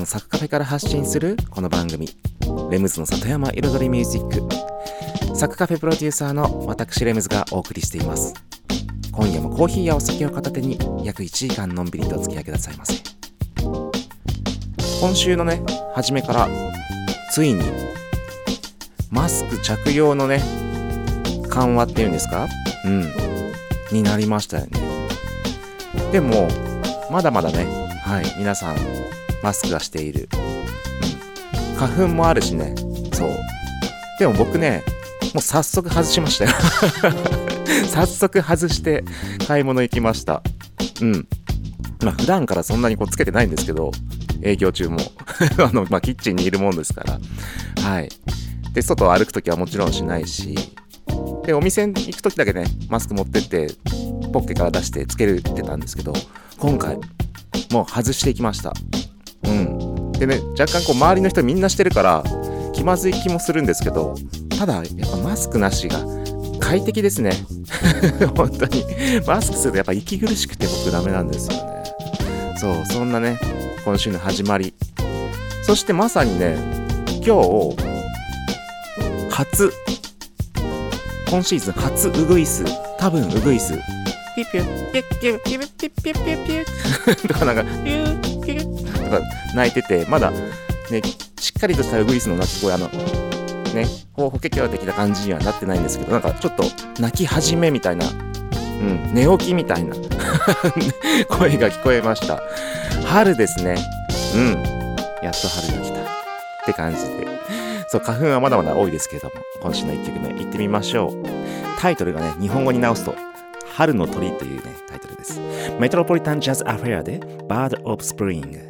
のサクカフェから発信するこの番組。レムズの里山彩りミュージック。サクカフェプロデューサーの私レムズがお送りしています。今夜もコーヒーやお酒を片手に約1時間のんびりとお付き合いくださいませ。今週のね初めからついにマスク着用のね緩和っていうんですか？うん。になりましたよね。でも、まだまだね、はい、皆さん、マスクはしている。うん。花粉もあるしね、そう。でも僕ね、もう早速外しましたよ 早速外して買い物行きました。うん。まあ普段からそんなにこうつけてないんですけど、営業中も あの、まあキッチンにいるもんですから。はい。で、外を歩くときはもちろんしないし、で、お店に行くときだけね、マスク持ってって、ポッケから出してつけるってたんですけど、今回、もう外していきました。うん。でね、若干こう周りの人みんなしてるから、気まずい気もするんですけど、ただ、やっぱマスクなしが快適ですね。本当に。マスクするとやっぱ息苦しくて僕ダメなんですよね。そう、そんなね、今週の始まり。そしてまさにね、今日、初、今シーズン初ウグイス、多分ウグイスピュピュ、ピュッピュッピュッピュッピュッピュッピュッ とかなんか、ピュッピュッとか泣いてて、まだね、しっかりとしたウグイスの鳴き声、あの、ね、ほ、法華経的な感じにはなってないんですけど、なんかちょっと泣き始めみたいな、うん、寝起きみたいな 声が聞こえました。春ですね。うん。やっと春が来た。って感じで。そう、花粉はまだまだ多いですけれども、今週の1曲目いってみましょう。タイトルがね、日本語に直すと、春の鳥というね、タイトルです。メトロポリタンジャズアフェアで Bird of Spring。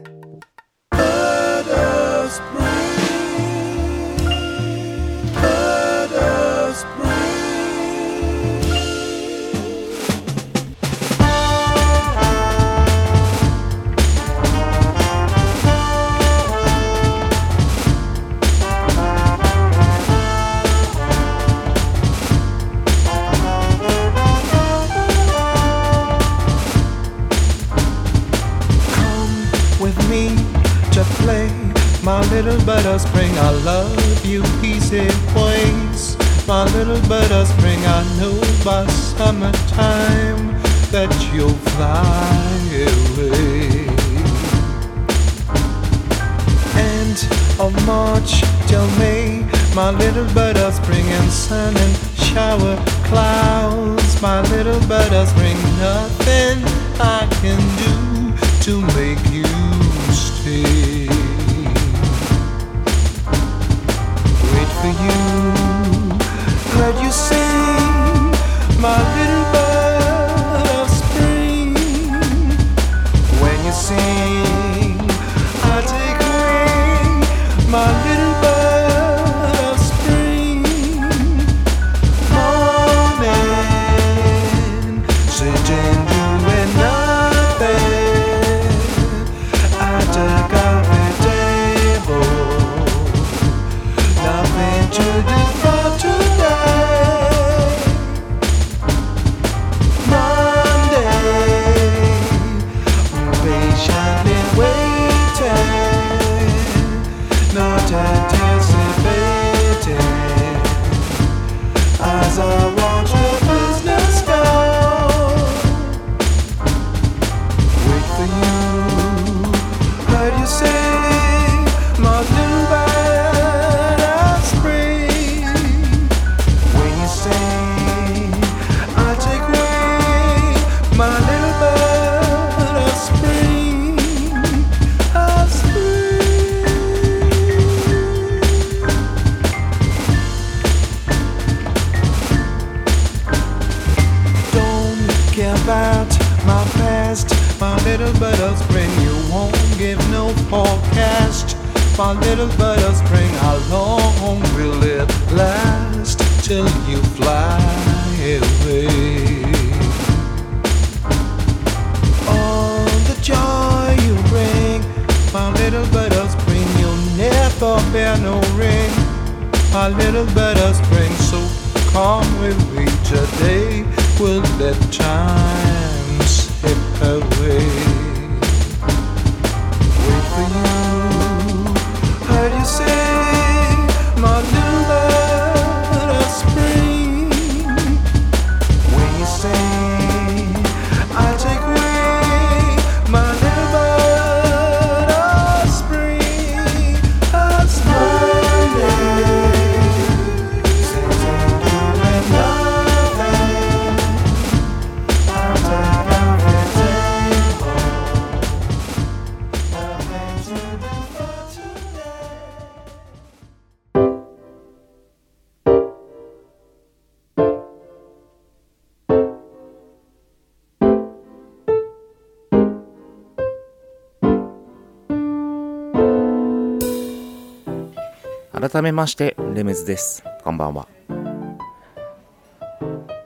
改めましてレメズです。こんばんは。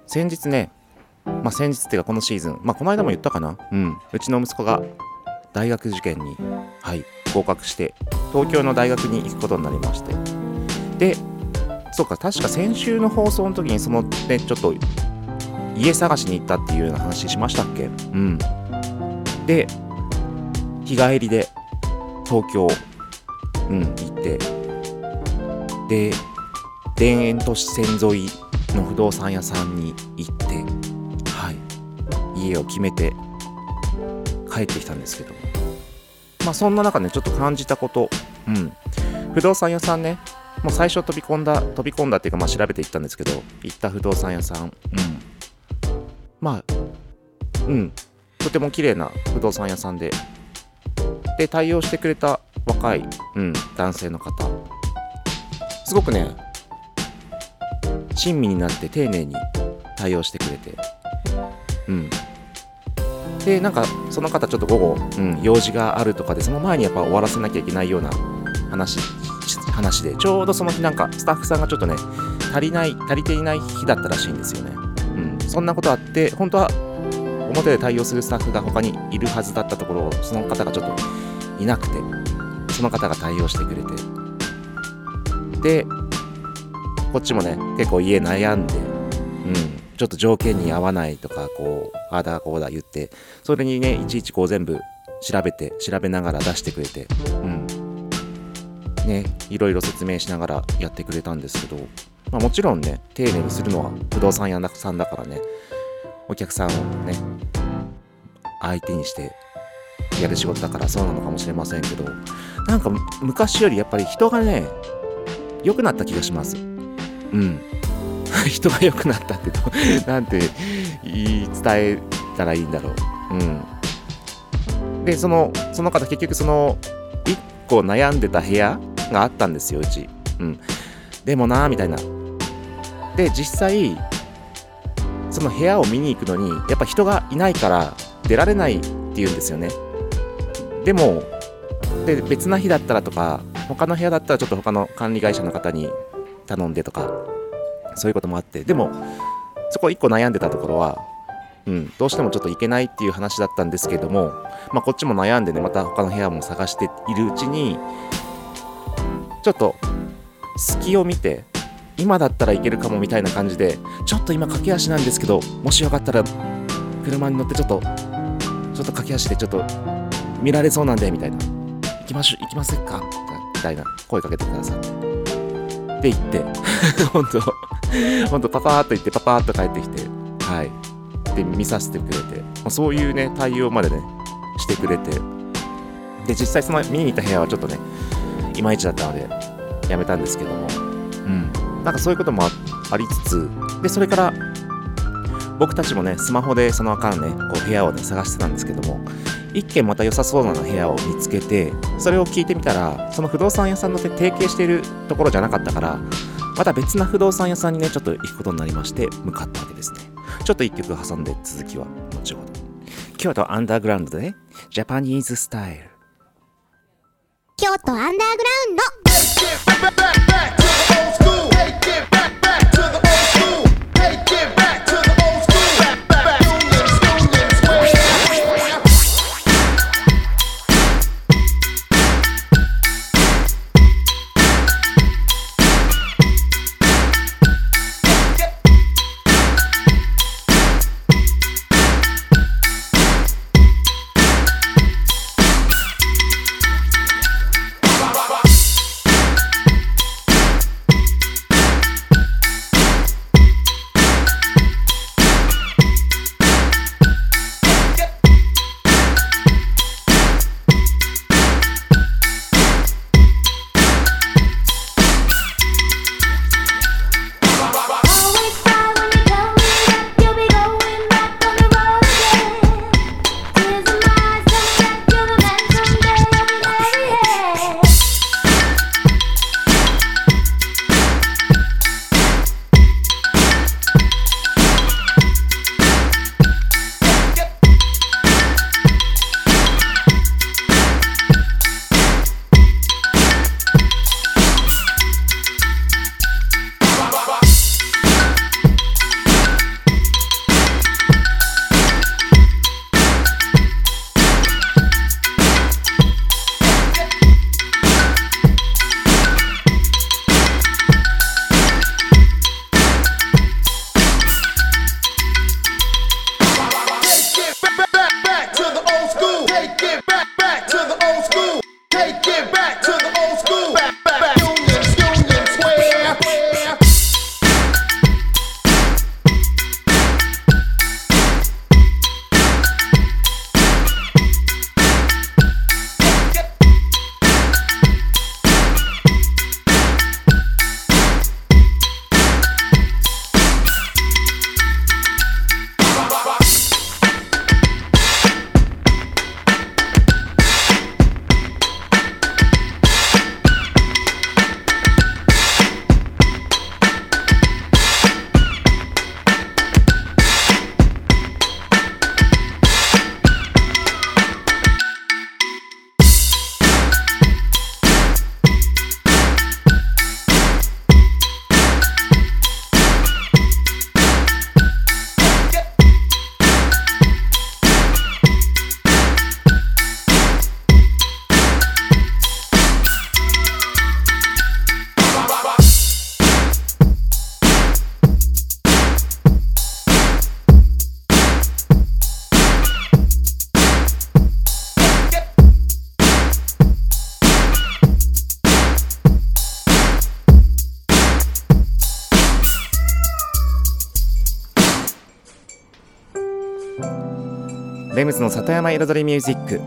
先日ねまあ先日っていうかこのシーズン。まあこの間も言ったかな？うん。うちの息子が大学受験にはい合格して東京の大学に行くことになりまして。でそうか確か先週の放送の時にそのねちょっと家探しに行ったっていうような話しましたっけ？うん。で日帰りで東京うん行ってで田園都市線沿いの不動産屋さんに行ってはい家を決めて帰ってきたんですけどまあそんな中ねちょっと感じたこと。うん。不動産屋さんねもう最初飛び込んだ飛び込んだっていうかまあ調べていったんですけど行った不動産屋さん。うん。まあうん。とても綺麗な不動産屋さんで。で対応してくれた若い、うん、男性の方。すごくね親身になって丁寧に対応してくれて。うん。でなんかその方ちょっと午後、うん、用事があるとかでその前にやっぱ終わらせなきゃいけないような話話でちょうどその日なんかスタッフさんがちょっとね足りない足りていない日だったらしいんですよね。うん。そんなことあって本当は表で対応するスタッフが他にいるはずだったところその方がちょっといなくてその方が対応してくれて。でこっちもね結構家悩んでうんちょっと条件に合わないとかこうああだこうだ言ってそれにねいちいちこう全部調べて調べながら出してくれてうん。ねいろいろ説明しながらやってくれたんですけど、まあ、もちろんね丁寧にするのは不動産屋さんだからねお客さんをね相手にしてやる仕事だからそうなのかもしれませんけどなんか昔よりやっぱり人がね良くなった気がします。うん。人が良くなったってどう なんて言い伝えたらいいんだろう。うん。でそのその方結局その1個悩んでた部屋があったんですようち。うん。でもなーみたいな。で実際その部屋を見に行くのにやっぱ人がいないから出られないっていうんですよね。でもで別な日だったらとか他の部屋だったらちょっと他の管理会社の方に頼んでとかそういうこともあってでもそこ1個悩んでたところは、うん、どうしてもちょっと行けないっていう話だったんですけども、まあ、こっちも悩んでねまた他の部屋も探しているうちにちょっと隙を見て今だったらいけるかもみたいな感じでちょっと今駆け足なんですけどもしよかったら車に乗ってちょっとちょっと駆け足でちょっと見られそうなんでみたいな。行きましょう行きませんか？みたいなたいな声かけてくださって。で行って。本当。本当パパーっと行ってパパーっと帰ってきて。はい。で見させてくれて。まそういうね対応までねしてくれて。で実際その見に行った部屋はちょっとねいまいちだったのでやめたんですけども。うん。なんかそういうこともあありつつでそれから僕たちもねスマホでその間ねこう部屋をね探してたんですけども一軒また良さそうな部屋を見つけてそれを聞いてみたらその不動産屋さんの提携しているところじゃなかったからまた別な不動産屋さんにねちょっと行くことになりまして向かったわけですね。ちょっと一曲挟んで続きは後ほど。京都アンダーグラウンドでねジャパニーズスタイル。京都アンダーグラウンド。里山彩りミュージック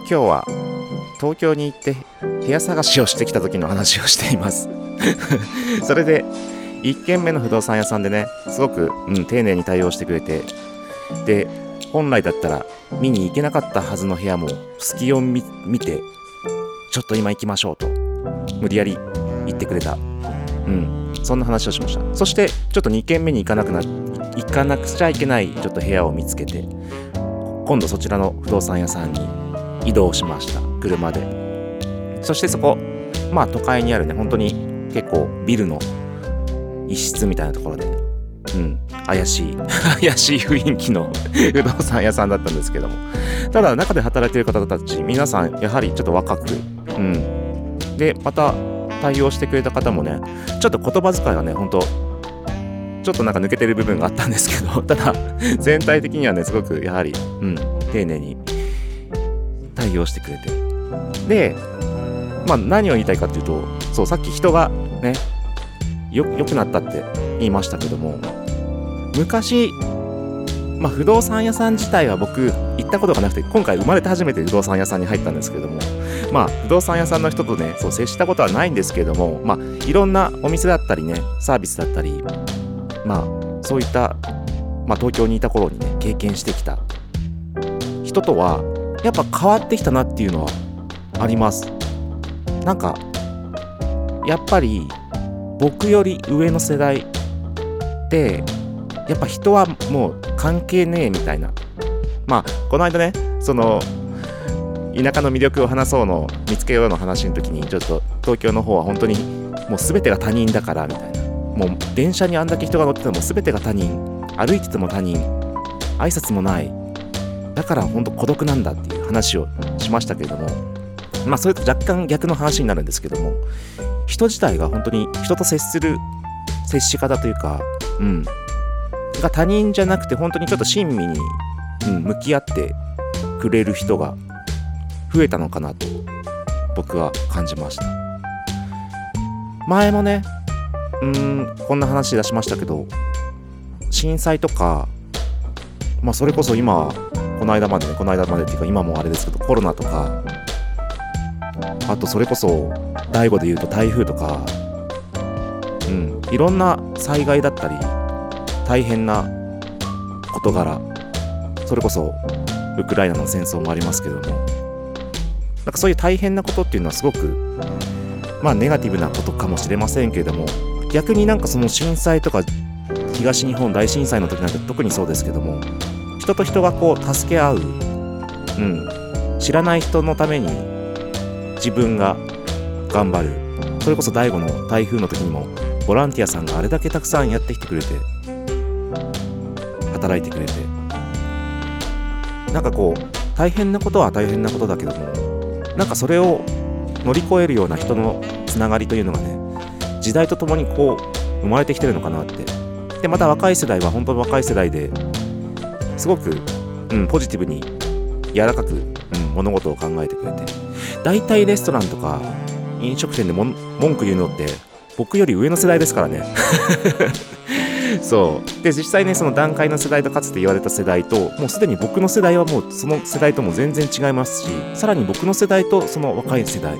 今日は東京に行って部屋探しをしてきた時の話をしています。それで1軒目の不動産屋さんでねすごく、うん、丁寧に対応してくれてで本来だったら見に行けなかったはずの部屋も隙を見てちょっと今行きましょうと無理やり言ってくれた。うんそんな話をしました。そしてちょっと2軒目に行かなくな行かなくちゃいけないちょっと部屋を見つけて今度そちらの不動産屋さんに移動しました。車で。そしてそこまあ都会にあるね本当に結構ビルの一室みたいなところで。うん。怪しい。怪しい雰囲気の不動産屋さんだったんですけども。ただ中で働いてる方たち皆さんやはりちょっと若く。うん。でまた対応してくれた方もねちょっと言葉遣いがね本当ちょっとなんか抜けてる部分があったんですけど ただ全体的にはねすごくやはり、うん、丁寧に対応してくれて。でまあ何を言いたいかっていうとそうさっき人がねよ良くなったって言いましたけども昔まあ不動産屋さん自体は僕行ったことがなくて今回生まれて初めて不動産屋さんに入ったんですけどもまあ不動産屋さんの人とねそう接したことはないんですけどもまあいろんなお店だったりねサービスだったりまあそういった、まあ、東京にいた頃にね経験してきた。人とはやっぱ変わってきたなっていうのはあります。なんかやっぱり僕より上の世代ってやっぱ人はもう関係ねえみたいな。まあこの間ねその田舎の魅力を話そうの見つけようの話の時にちょっと東京の方は本当にもう全てが他人だからみたいな。もう電車にあんだけ人が乗ってても全てが他人。歩いてても他人。挨拶もない。だから本当孤独なんだっていう話をしましたけれども。まあそれと若干逆の話になるんですけども。人自体が本当に人と接する接し方というかうん。が他人じゃなくて本当にちょっと親身に、うん、向き合ってくれる人が増えたのかなと僕は感じました。前もねうんこんな話出しましたけど震災とかまあそれこそ今この間までねこの間までっていうか今もあれですけどコロナとかあとそれこそ第5で言うと台風とかうんいろんな災害だったり大変な事柄それこそウクライナの戦争もありますけどもなんかそういう大変なことっていうのはすごくまあネガティブなことかもしれませんけれども逆になんかその震災とか東日本大震災の時なんて特にそうですけども人と人がこう助け合う、うん、知らない人のために自分が頑張る。それこそ第5の台風の時にもボランティアさんがあれだけたくさんやってきてくれて働いてくれてなんかこう大変なことは大変なことだけどもなんかそれを乗り越えるような人のつながりというのがね時代とともにこう生まれてきてるのかなって。でまた若い世代は本当に若い世代ですごく、うん、ポジティブに柔らかく、うん、物事を考えてくれて。大体レストランとか飲食店でも文句言うのって僕より上の世代ですからね。そう。で実際ねその段階の世代とかつて言われた世代ともうすでに僕の世代はもうその世代とも全然違いますしさらに僕の世代とその若い世代。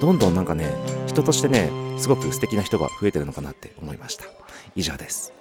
どんどんなんかね人としてねすごく素敵な人が増えてるのかなって思いました。以上です。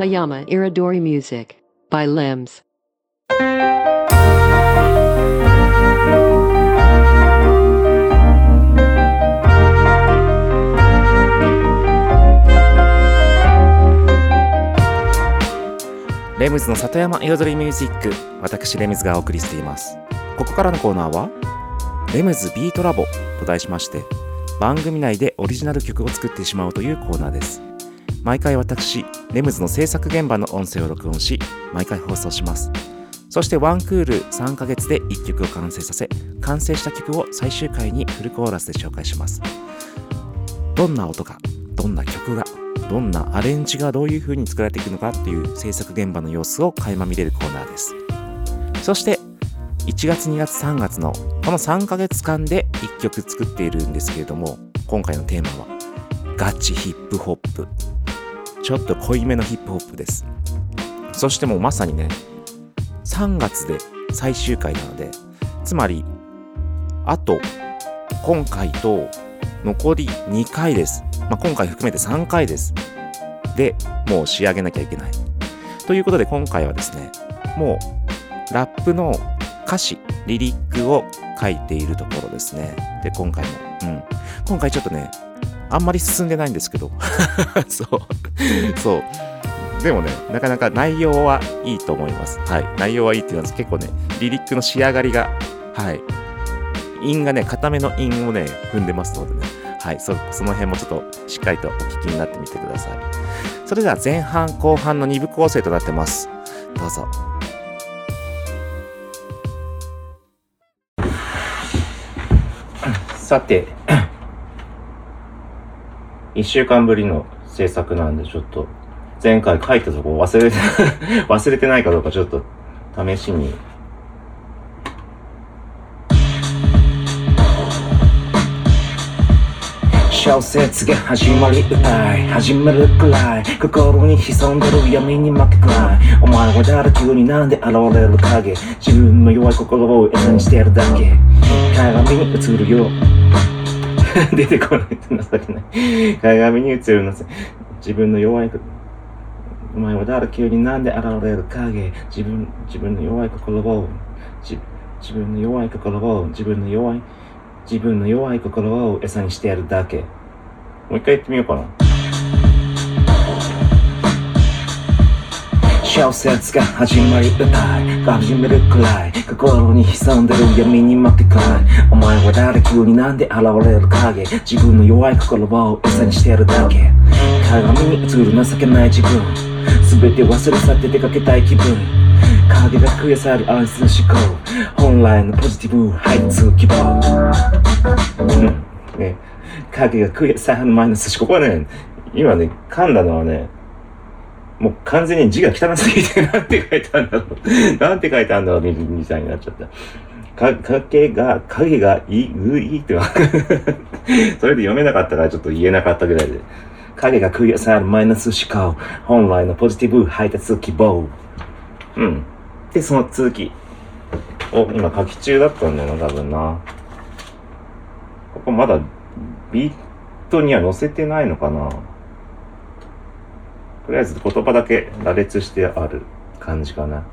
Satayama Iridori Music by Limbs. レムズの里山彩りミュージック私レムズがお送りしていますここからのコーナーはレムズビートラボと題しまして番組内でオリジナル曲を作ってしまうというコーナーです毎回私レムズの制作現場の音声を録音し毎回放送します。そしてワンクール3ヶ月で1曲を完成させ完成した曲を最終回にフルコーラスで紹介します。どんな音がどんな曲がどんなアレンジがどういう風に作られていくのかっていう制作現場の様子を垣間見れるコーナーです。そして1月2月3月のこの3ヶ月間で1曲作っているんですけれども今回のテーマはガチヒップホップ。ちょっと濃いめのヒップホップです。そしてもうまさにね3月で最終回なのでつまりあと今回と残り2回です、まあ、今回含めて3回です。でもう仕上げなきゃいけない。ということで今回はですねもうラップの歌詞リリックを書いているところですね。で今回もうん。今回ちょっとねあんまり進んでないんですけど。そう。そう。でもねなかなか内容はいいと思います。はい。内容はいいっていうのは結構ねリリックの仕上がりがはい。韻がね、固めの韻をね、踏んでますのでね、はい、そその辺もちょっとしっかりとお聞きになってみてください。それでは前半後半の2部構成となってます。どうぞ。さて、1週間ぶりの制作なんで、ちょっと前回書いたとこ忘れて、忘れてないかどうかちょっと試しに。小説が始まり歌い始めるくらい心に潜んでる闇に負けくらいお前は誰急になんで現れる影。自分の弱い心を餌にしてるだけ。鏡に映るよ。出てこない。と情けない。鏡に映るのさ。自分の弱いお前は誰急になんで現れる影？自分自分の弱い心を。自自分の弱い心を。自分の弱い自分の弱い心を餌にしてやるだけ。もう一回言ってみようかな。小説が始まり歌い始めるくらい心に潜んでる闇に負けくらいお前は誰急になんで現れる影？自分の弱い心を餌にしてるだけ。鏡に映る情けない自分。全て忘れ去って出かけたい気分。影が増え去る安心思考。本来のポジティブ配通希望。うん。ね。影が増え去るマイナス思考。はね今ね噛んだのはねもう完全に字が汚すぎて、なんて書いてあるんだろう。なんて書いてあるんだろう、みみたいになっちゃった。か、影が、影がいい、ういってわかる。それで読めなかったからちょっと言えなかったぐらいで。影がクリアされるマイナス思考。本来のポジティブ配達希望。うん。で、その続き。お、今書き中だったんだよな、多分な。ここまだビートには載せてないのかな。とりあえず言葉だけ羅列してある感じかな。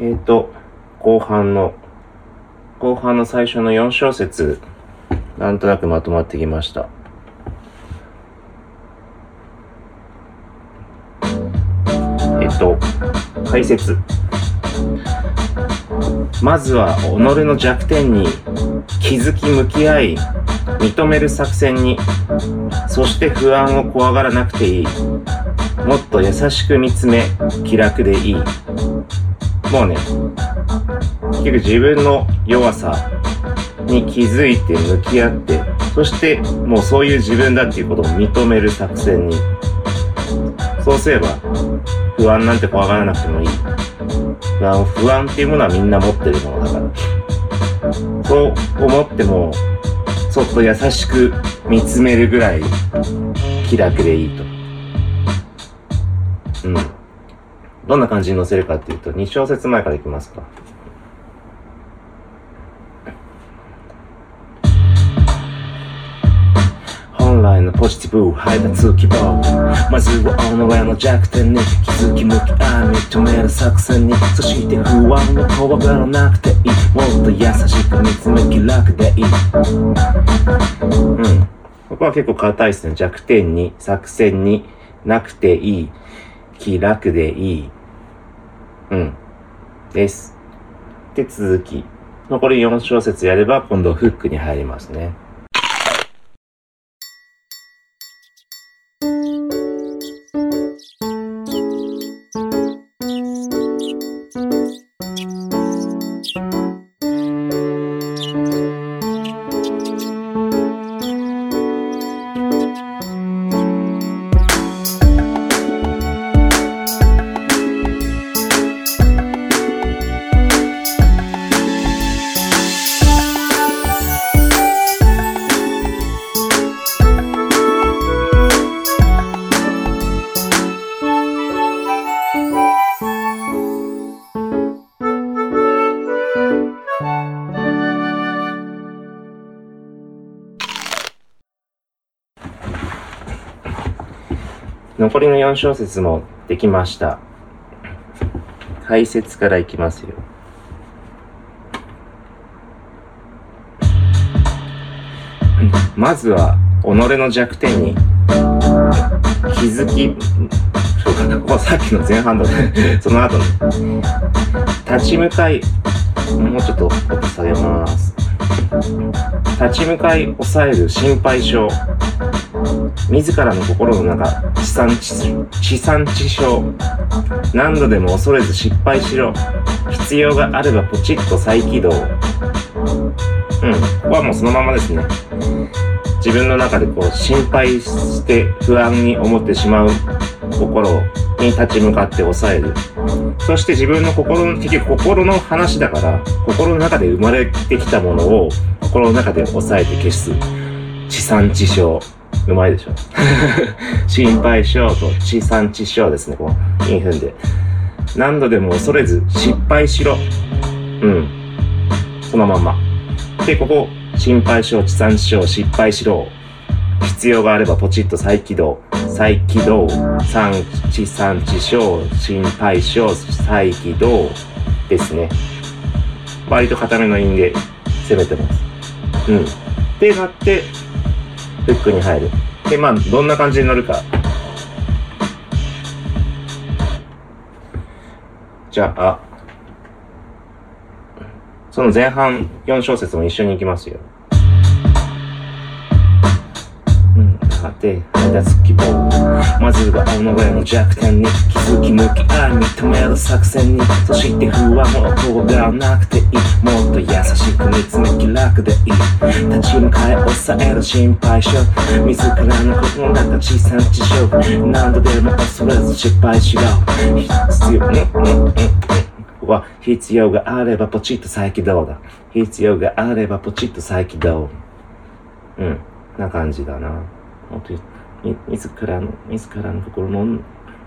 えーと、後半の、後半の最初の4小節、なんとなくまとまってきました。えっと、解説。まずは己の弱点に気づき向き合い、認める作戦に、そして不安を怖がらなくていい。もっと優しく見つめ、気楽でいい。もうね、結局自分の弱さに気づいて向き合って、そしてもうそういう自分だっていうことを認める作戦に。そうすれば、不安なんて怖がらなくてもいい。不安不安っていうものはみんな持ってるものだから。そう思っても、そっと優しく見つめるぐらい気楽でいいと。うん。どんな感じに載せるかっていうと、2小節前からいきますか。ポジティブを配達希望まずは己の弱点に気づき向き合い認める作戦にそして不安を怖がらなくていいもっと優しく見つめ気楽でいい。うん。ここは結構硬いですね。弱点に作戦になくていい。気楽でいい。うん。です。で続き。残り4小節やれば今度フックに入りますね。残りの4小節もできました。解説からいきますよ。まずは、己の弱点に気づき、そうかな、ここさっきの前半だね。その後の、立ち向かい、もうちょっと音下げます。立ち向かい抑える心配性。自らの心の中地産地地産地消何度でも恐れず失敗しろ必要があればポチッと再起動うんここはもうそのままですね自分の中でこう心配して不安に思ってしまう心をに立ち向かって抑えるそして自分の心の結局心の話だから心の中で生まれてきたものを心の中で抑えて消す地産地消うまいでしょ 心配性と地産地消ですね、こう、インフンで。何度でも恐れず失敗しろ。うん。そのまんま。で、ここ、心配性、地産地消、失敗しろ。必要があればポチッと再起動。再起動。産地産地消、心配性、再起動。ですね。割と固めの韻で攻めてます。うん。で、なって、フックに入る。で、まあ、どんな感じに乗るか。じゃあ、その前半4小節も一緒に行きますよ。て、配達希望。まずは己の弱点に気づき向き合い認める作戦に。そして不安を怖がらなくていい。もっと優しく見つめ気楽でいい。立ち向かい抑える心配性。自らの心の中地産地消何度でも恐れず失敗しろ必要うんうんうんうんここは必要があればポチッと再起動だ。必要があればポチッと再起動。うん。な感じだな。自らの、自らの心の、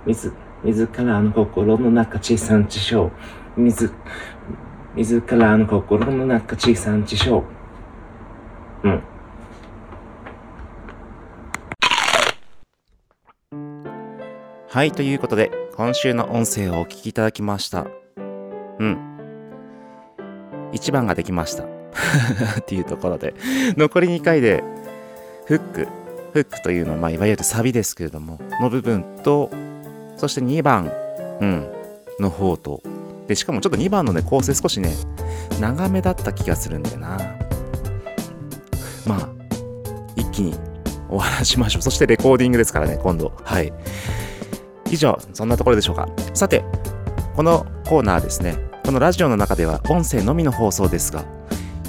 自、自らの心の中地産地消。自、自らの心の中地産地消。うん。はい、ということで、今週の音声をお聞きいただきました。うん。1番ができました。っていうところで、残り2回で、フック、フックというのは、まあ、いわゆるサビですけれども、の部分と、そして2番、うん、の方と、で、しかもちょっと2番のね、構成少しね、長めだった気がするんだよな。まあ、一気にお話ししましょう。そしてレコーディングですからね、今度。はい。以上、そんなところでしょうか。さて、このコーナーですね、このラジオの中では音声のみの放送ですが、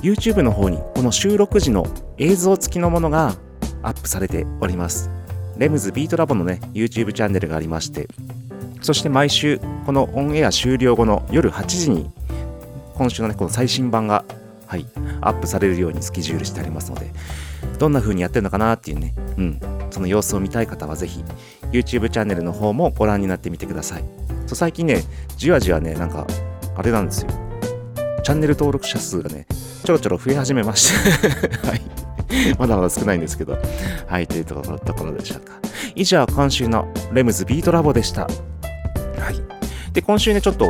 YouTube の方にこの収録時の映像付きのものがアップされております。レムズビートラボのね、YouTube チャンネルがありまして、そして毎週、このオンエア終了後の夜8時に、今週のね、この最新版が、はい、アップされるようにスケジュールしてありますので、どんな風にやってるのかなっていうね、うん、その様子を見たい方はぜひ、YouTube チャンネルの方もご覧になってみてください。そう最近ねじわじわねなんかあれなんですよチャンネル登録者数がねちょろちょろ増え始めまして はい まだまだ少ないんですけど。はいというところところでしょうか。以上今週のレムズビートラボでした。はい。で今週ねちょっと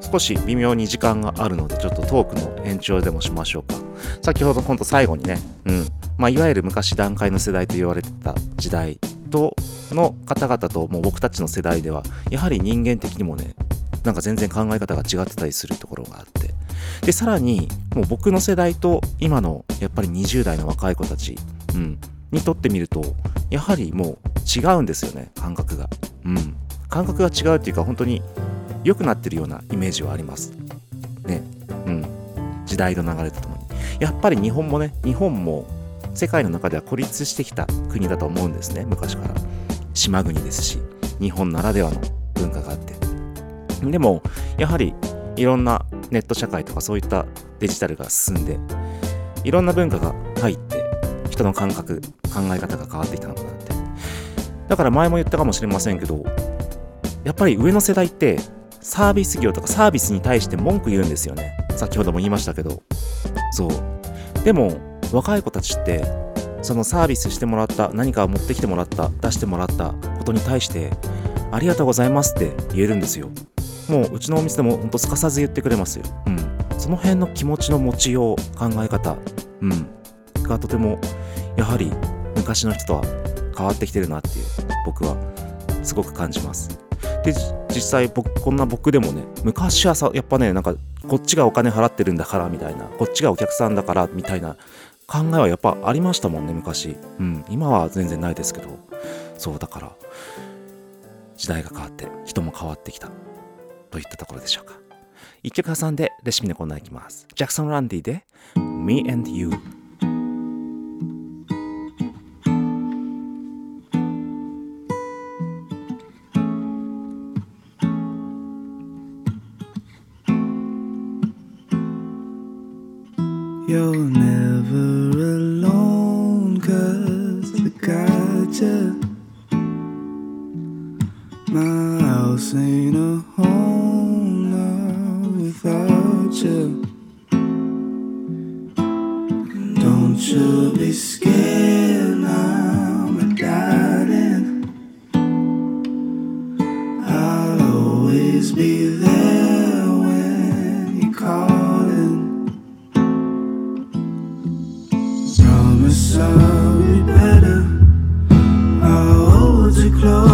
少し微妙に時間があるのでちょっとトークの延長でもしましょうか。先ほどほんと最後にねうん。まあいわゆる昔段階の世代と言われてた時代との方々ともう僕たちの世代ではやはり人間的にもねなんか全然考え方が違ってたりするところがあってでさらにもう僕の世代と今のやっぱり20代の若い子たち、うん、にとってみるとやはりもう違うんですよね感覚が、うん、感覚が違うっていうか本当に良くなってるようなイメージはあります。ね。うん。時代の流れとともに。やっぱり日本もね日本も世界の中では孤立してきた国だと思うんですね昔から。島国ですし日本ならではの文化があって。でもやはりいろんなネット社会とかそういったデジタルが進んでいろんな文化が入って人の感覚考え方が変わってきたのかなって。だから前も言ったかもしれませんけどやっぱり上の世代ってサービス業とかサービスに対して文句言うんですよね。先ほども言いましたけど。そう。でも若い子たちってそのサービスしてもらった何かを持ってきてもらった出してもらったことに対してありがとうございますって言えるんですよ。もううちのお店でもほんとすかさず言ってくれますよ。うん。その辺の気持ちの持ちよう考え方。うん。がとてもやはり昔の人とは変わってきてるなっていう僕はすごく感じます。でじ実際僕こんな僕でもね昔はさやっぱねなんかこっちがお金払ってるんだからみたいなこっちがお客さんだからみたいな考えはやっぱありましたもんね昔。うん。今は全然ないですけど。そうだから時代が変わって人も変わってきたといったところでしょうか？一曲挟んでレシピのコーナーいきます。ジャクソン・ランディで Me and You Your never never saw me better. Our hold are close.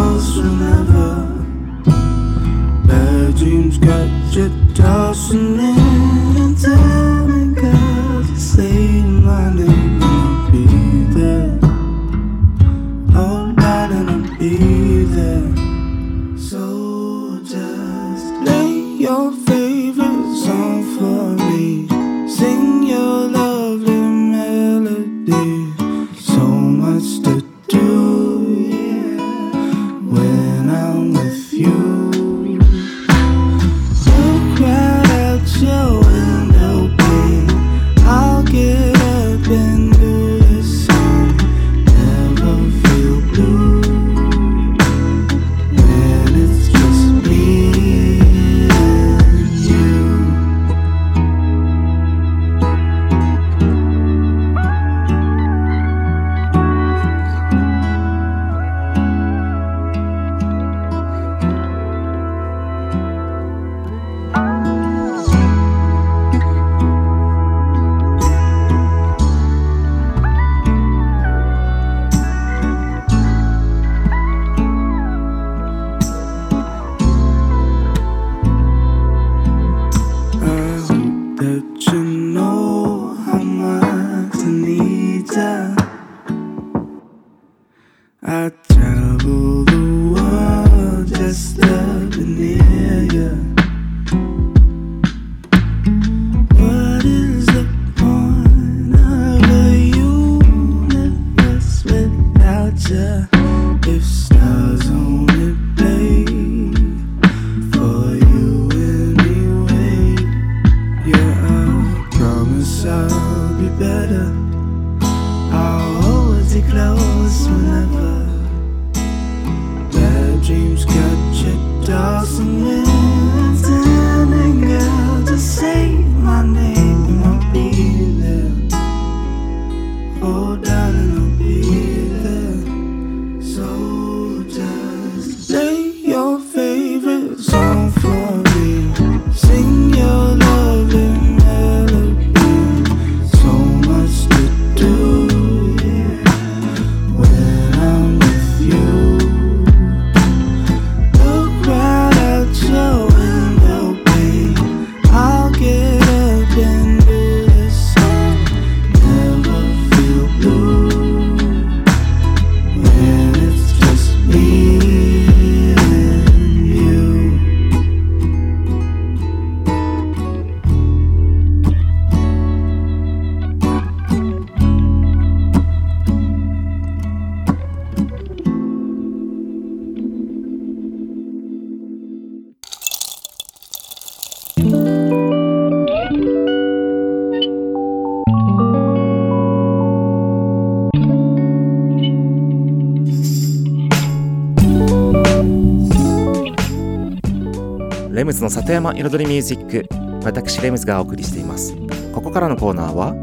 ムズの里山彩りミュージック私レムズがお送りしています。ここからのコーナーは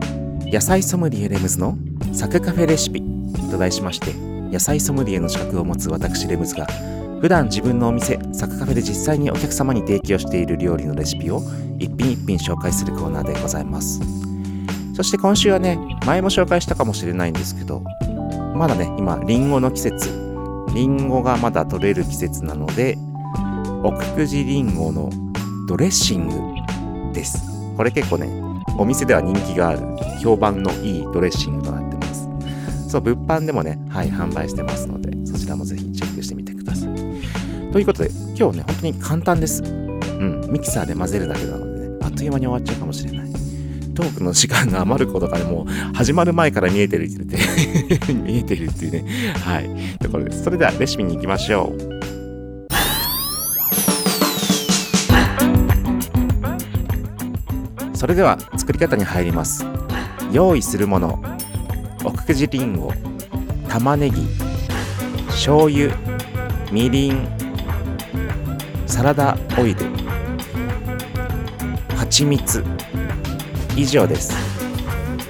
野菜ソムリエレムズのサクカフェレシピと題しまして野菜ソムリエの資格を持つ私レムズが普段自分のお店サクカフェで実際にお客様に提供している料理のレシピを一品一品紹介するコーナーでございます。そして今週はね前も紹介したかもしれないんですけどまだね今リンゴの季節。リンゴがまだ取れる季節なので奥久慈リンゴのドレッシングです。これ結構ねお店では人気がある評判のいいドレッシングとなってます。そう物販でもねはい販売してますのでそちらもぜひチェックしてみてください。ということで今日ね本当に簡単です。うんミキサーで混ぜるだけなのでねあっという間に終わっちゃうかもしれない。トークの時間が余ることがねもう始まる前から見えてるって言って 見えてるっていうねはいところです。それではレシピに行きましょう。それでは作り方に入ります。用意するもの奥久慈りんご玉ねぎ醤油みりんサラダオイル蜂蜜以上です。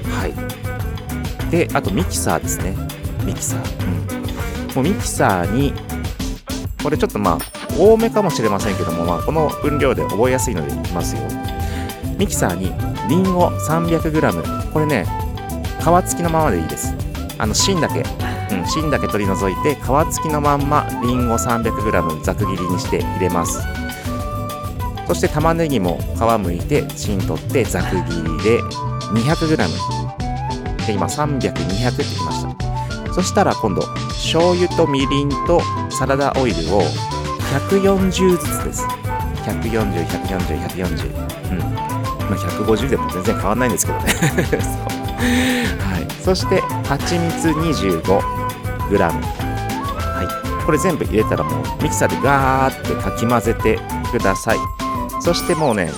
はい。であとミキサーですね。ミキサー。うん。もうミキサーにこれちょっとまあ多めかもしれませんけども、まあ、この分量で覚えやすいのでいきますよ。ミキサーにリンゴ 300g これね皮付きのままでいいです。あの芯だけ、うん、芯だけ取り除いて皮付きのまんまリンゴ 300g ざく切りにして入れます。そして玉ねぎも皮むいて芯取ってざく切りで 200g で今300200ってきました。そしたら今度醤油とみりんとサラダオイルを140ずつです。140、140、140。うん。まあ、150でも全然変わんないんですけどね。そう。はい。そして、蜂蜜 25g。はい。これ全部入れたらもう、ミキサーでガーってかき混ぜてください。そしてもうね、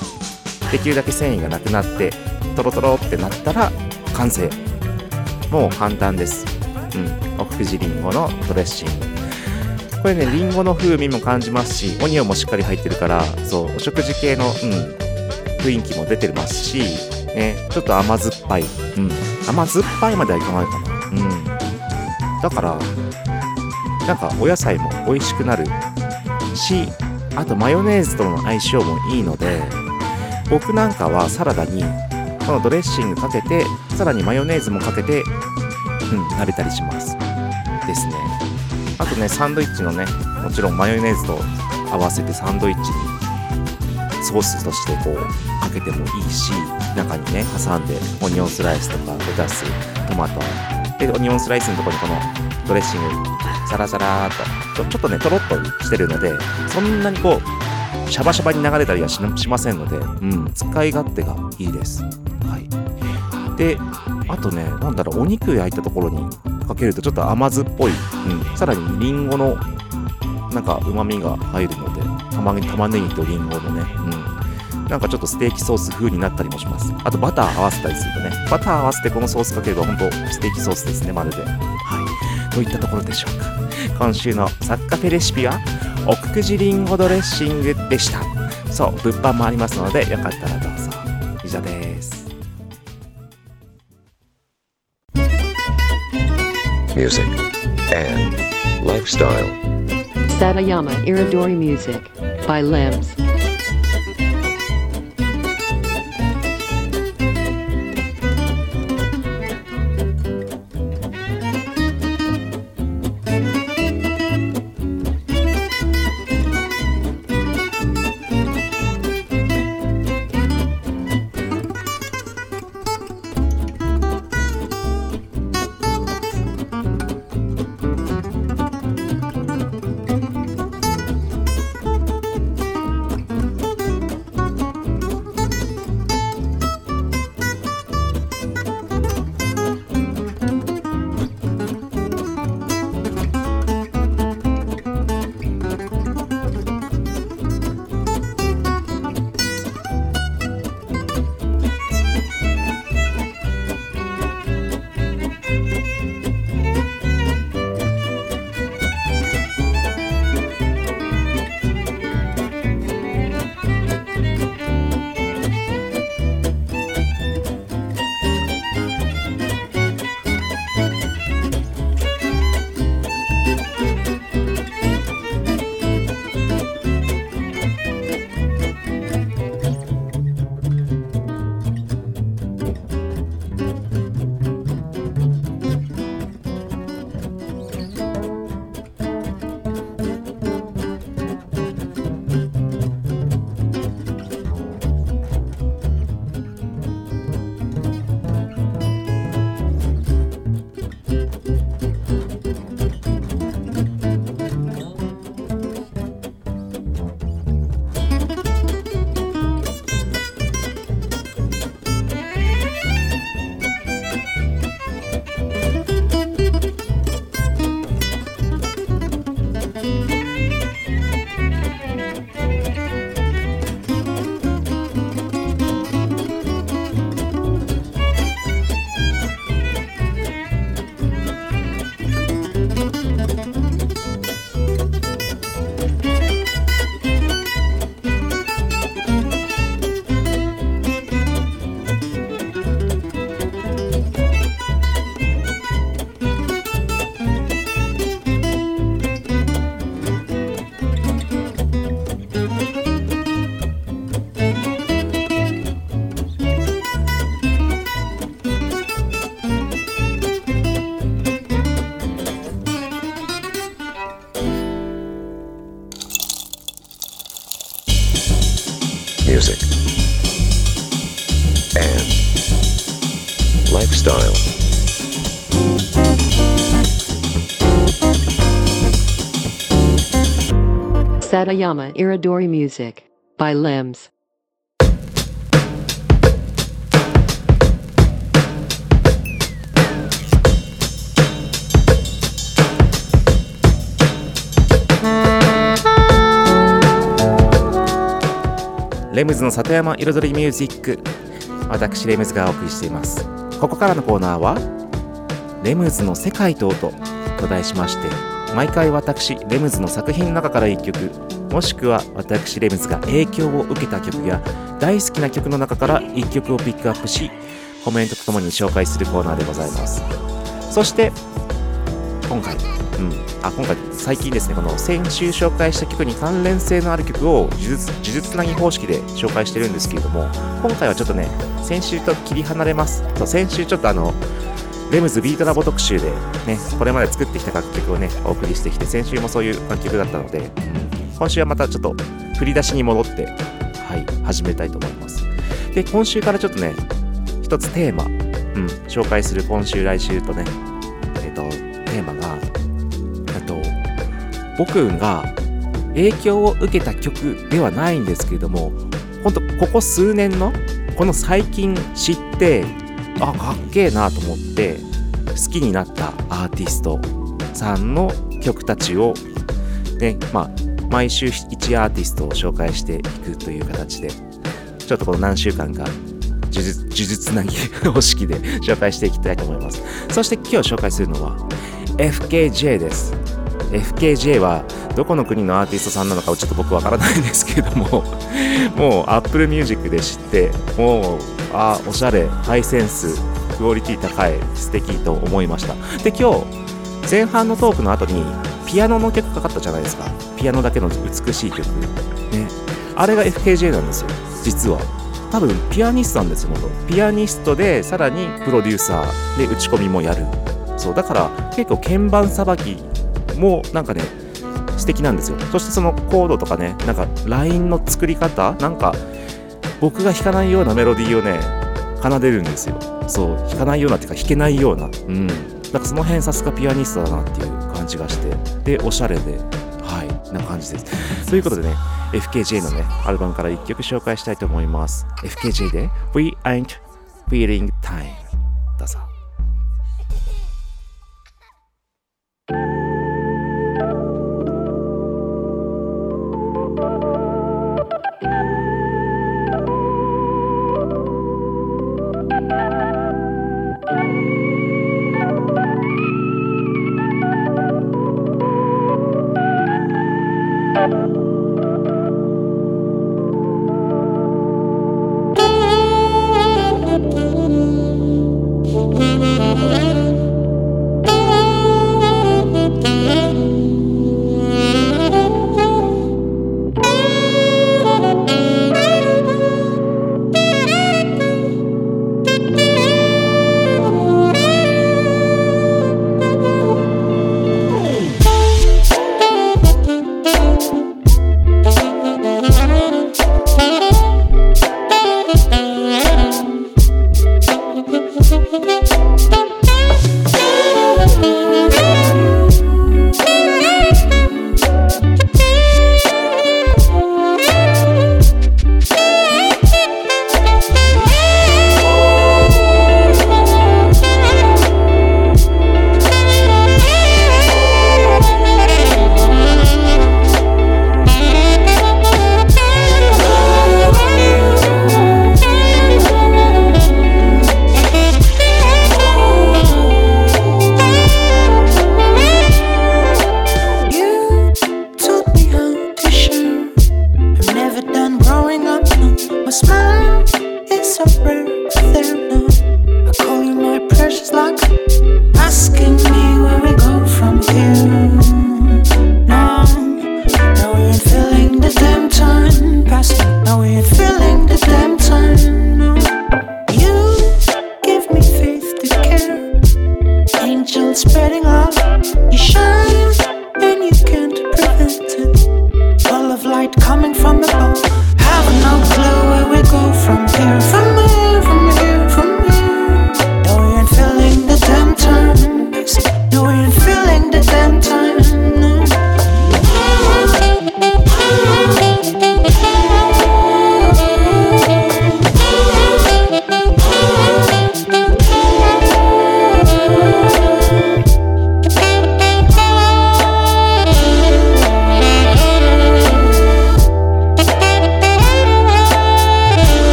できるだけ繊維がなくなって、トロトロってなったら、完成。もう簡単です。うん。奥久慈りんごのドレッシング。これね、リンゴの風味も感じますし、オニオンもしっかり入ってるから、そう、お食事系の、うん、雰囲気も出てますし、ね、ちょっと甘酸っぱい。うん。甘酸っぱいまではいかないかな。うん。だから、なんかお野菜も美味しくなるし、あとマヨネーズとの相性もいいので、僕なんかはサラダにこのドレッシングかけて、さらにマヨネーズもかけて、うん、食べたりします。ですね。あとね、サンドイッチのね、もちろんマヨネーズと合わせてサンドイッチにソースとしてこうかけてもいいし、中にね、挟んでオニオンスライスとかレタス、トマト、で、オニオンスライスのところにこのドレッシング、サラサラーとちょ、ちょっとね、とろっとしてるので、そんなにこう、シャバシャバに流れたりはしませんので、うん、使い勝手がいいです。はい。で、あとね、なんだろう、お肉焼いたところにかけるとちょっと甘酸っぽい、うん、さらにリンゴのなんか旨味が入るので玉ね玉ねぎとリンゴのね、うん、なんかちょっとステーキソース風になったりもします。あとバター合わせたりするとね。バター合わせてこのソースかければ本当ステーキソースですねまるで。はい。といったところでしょうか。今週のサッカフェレシピは奥久慈リンゴドレッシングでした。そう物販もありますのでよかったらどうぞ。以上です。Music, and lifestyle. Satayama Iridori Music by Limbs. Satayama Iridori Music by Limbs. レムズの里山彩りミュージック私レムズがお送りしていますここからのコーナーはレムズの世界と音と題しまして毎回私レムズの作品の中から1曲もしくは私レムズが影響を受けた曲や大好きな曲の中から1曲をピックアップしコメントとともに紹介するコーナーでございます。そして今回、うん、あ今回最近ですねこの先週紹介した曲に関連性のある曲を呪術呪術つなぎ方式で紹介してるんですけれども今回はちょっとね先週と切り離れます。と先週ちょっとあのレムズビートラボ特集でねこれまで作ってきた楽曲をねお送りしてきて先週もそういう楽曲だったので、うん、今週はまたちょっと振り出しに戻ってはい。始めたいと思います。で今週からちょっとね一つテーマ、うん、紹介する今週来週とねえっ、とテーマがえっと僕が影響を受けた曲ではないんですけれども本当ここ数年のこの最近知ってあかっけえなと思って好きになったアーティストさんの曲たちをねまあ毎週1アーティストを紹介していくという形でちょっとこの何週間か呪術なぎ方式で紹介していきたいと思います。そして今日紹介するのは FKJ です。FKJ はどこの国のアーティストさんなのかちょっと僕わからないんですけどももう Apple Music で知ってもうあおしゃれハイセンスクオリティ高い素敵と思いました。で今日前半のトークの後にピアノの曲かかったじゃないですか。ピアノだけの美しい曲。ね。あれが FKJ なんですよ。実は。多分ピアニストなんですよ元。ピアニストでさらにプロデューサーで打ち込みもやる。そうだから結構鍵盤さばきもなんかね素敵なんですよ。そしてそのコードとかねなんかラインの作り方なんか僕が弾かないようなメロディーをね奏でるんですよ。そう弾かないようなっていうか弾けないような。うん。なんかその辺さすがピアニストだなっていう感じがして。でおしゃれではいな感じです。ということでね FKJ のねアルバムから1曲紹介したいと思います。FKJ で We Ain't Feeling Time どうぞ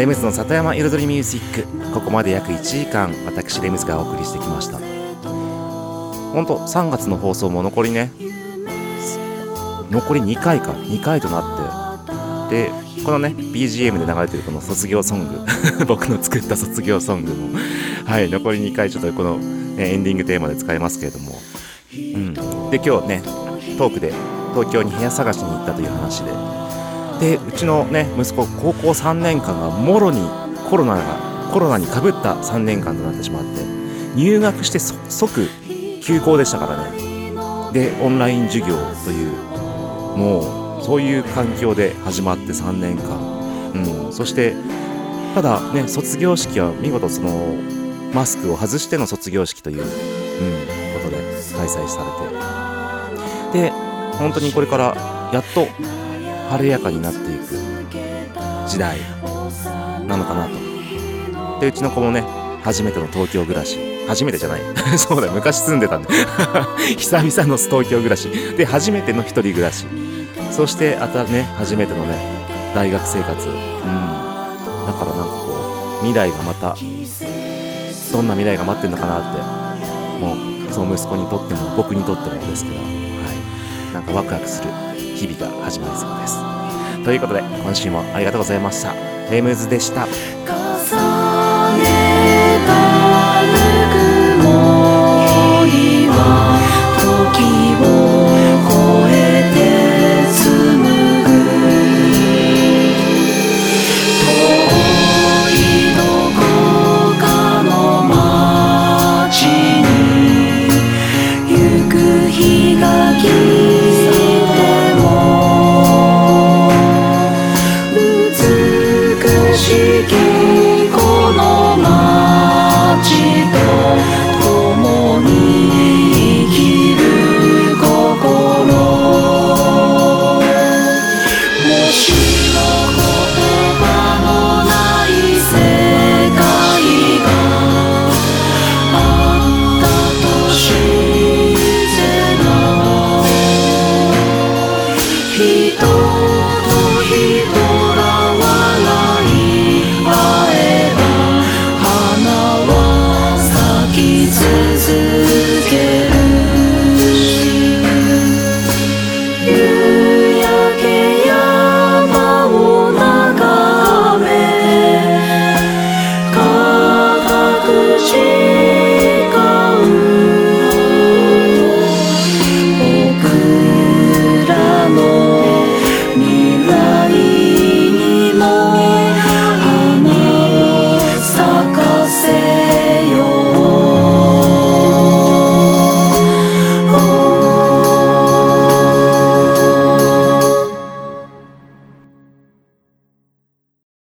レムズの里山彩りミュージック。ここまで約1時間私レムズがお送りしてきました。ほんと3月の放送も残りね。残り2回か。2回となって。でこのね BGM で流れてるこの卒業ソング。僕の作った卒業ソングも。はい残り2回ちょっとこの、ねエンディングテーマで使いますけれども。うん。で今日ねトークで東京に部屋探しに行ったという話で。でうちのね息子高校3年間がもろにコロナがコロナにかぶった3年間となってしまって入学して即休校でしたからね。でオンライン授業というもうそういう環境で始まって3年間、うん、そしてただね卒業式は見事そのマスクを外しての卒業式という、うん、ことで開催されて。で本当にこれからやっと晴れやかになっていく時代なのかなと。でうちの子もね初めての東京暮らし。初めてじゃない。そうだ昔住んでたんで 久々の東京暮らし。で初めての一人暮らし。そしてあたね初めてのね大学生活。うん。だからなんかこう未来がまたどんな未来が待ってるのかなってもうその息子にとっても僕にとってもですけど。はい。なんかワクワクする。日々が始まりそうです。ということで今週もありがとうございました。レムズでした。